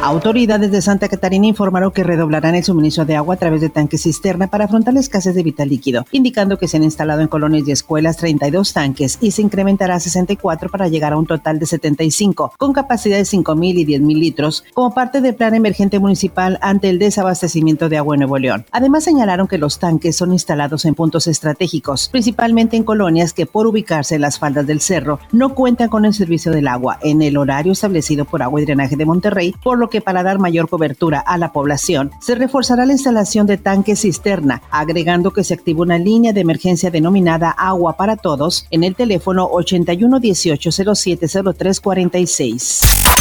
Autoridades de Santa Catarina informaron que redoblarán el suministro de agua a través de tanques cisterna para afrontar la escasez de vital líquido, indicando que se han instalado en colonias y escuelas 32 tanques y se incrementará a 64 para llegar a un total de 75, con capacidad de 5.000 y 10.000 litros, como parte del plan emergente municipal ante el desabastecimiento de agua en Nuevo León. Además señalaron que los tanques son instalados en puntos estratégicos, principalmente en colonias que por ubicarse en las faldas del cerro no cuentan con el servicio del agua en el horario establecido por Agua y Drenaje de Monterrey, por lo que para dar mayor cobertura a la población, se reforzará la instalación de tanques cisterna, agregando que se activa una línea de emergencia denominada Agua para Todos en el teléfono 81 18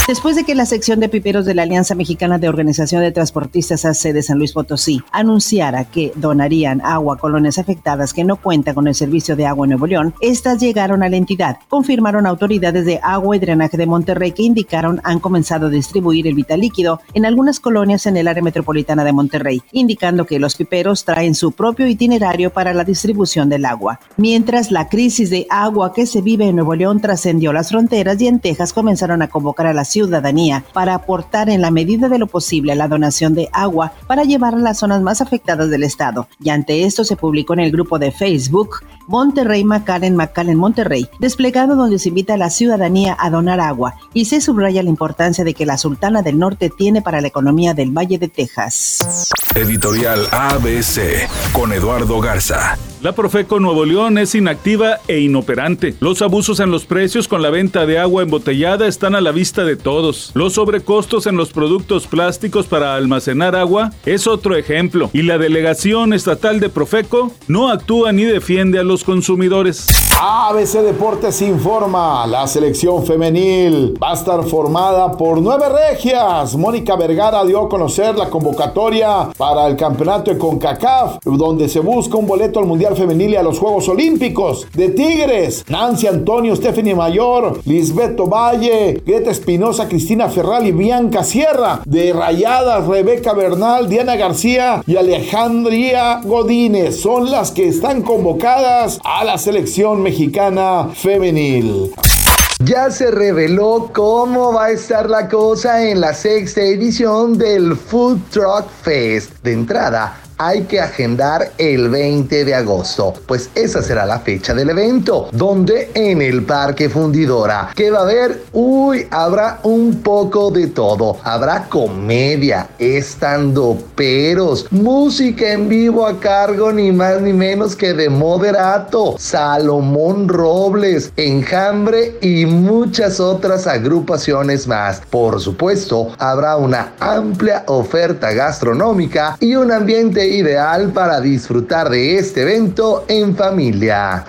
Después de que la sección de piperos de la Alianza Mexicana de Organización de Transportistas AC de San Luis Potosí anunciara que donarían agua a colonias afectadas que no cuentan con el servicio de agua en Nuevo León, estas llegaron a la entidad. Confirmaron autoridades de agua y drenaje de Monterrey que indicaron han comenzado a distribuir el vital líquido en algunas colonias en el área metropolitana de Monterrey, indicando que los piperos traen su propio itinerario para la distribución del agua. Mientras la crisis de agua que se vive en Nuevo León trascendió las fronteras y en Texas comenzaron a convocar a la ciudadanía para aportar en la medida de lo posible la donación de agua para llevar a las zonas más afectadas del estado. Y ante esto se publicó en el grupo de Facebook Monterrey McAllen McAllen Monterrey, desplegado donde se invita a la ciudadanía a donar agua y se subraya la importancia de que la Sultana del Norte tiene para la economía del Valle de Texas. Editorial ABC con Eduardo Garza. La Profeco Nuevo León es inactiva e inoperante. Los abusos en los precios con la venta de agua embotellada están a la vista de todos. Los sobrecostos en los productos plásticos para almacenar agua es otro ejemplo. Y la delegación estatal de Profeco no actúa ni defiende a los consumidores. ABC Deportes informa, la selección femenil va a estar formada por nueve regias. Mónica Vergara dio a conocer la convocatoria para el campeonato de CONCACAF, donde se busca un boleto al Mundial Femenil y a los Juegos Olímpicos. De Tigres, Nancy Antonio, Stephanie Mayor, Lisbeto Valle, Greta Espinosa, Cristina Ferral y Bianca Sierra. De Rayadas, Rebeca Bernal, Diana García y Alejandría Godínez son las que están convocadas a la selección mexicana femenil. Ya se reveló cómo va a estar la cosa en la sexta edición del Food Truck Fest. De entrada, hay que agendar el 20 de agosto, pues esa será la fecha del evento, donde en el Parque Fundidora, que va a haber, uy, habrá un poco de todo. Habrá comedia, estando peros, música en vivo a cargo ni más ni menos que de Moderato, Salomón Robles, Enjambre y muchas otras agrupaciones más. Por supuesto, habrá una amplia oferta gastronómica y un ambiente ideal para disfrutar de este evento en familia.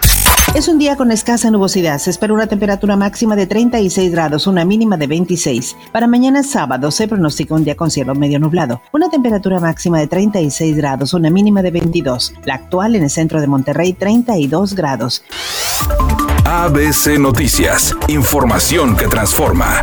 Es un día con escasa nubosidad. Se espera una temperatura máxima de 36 grados, una mínima de 26. Para mañana sábado se pronostica un día con cielo medio nublado. Una temperatura máxima de 36 grados, una mínima de 22. La actual en el centro de Monterrey, 32 grados. ABC Noticias. Información que transforma.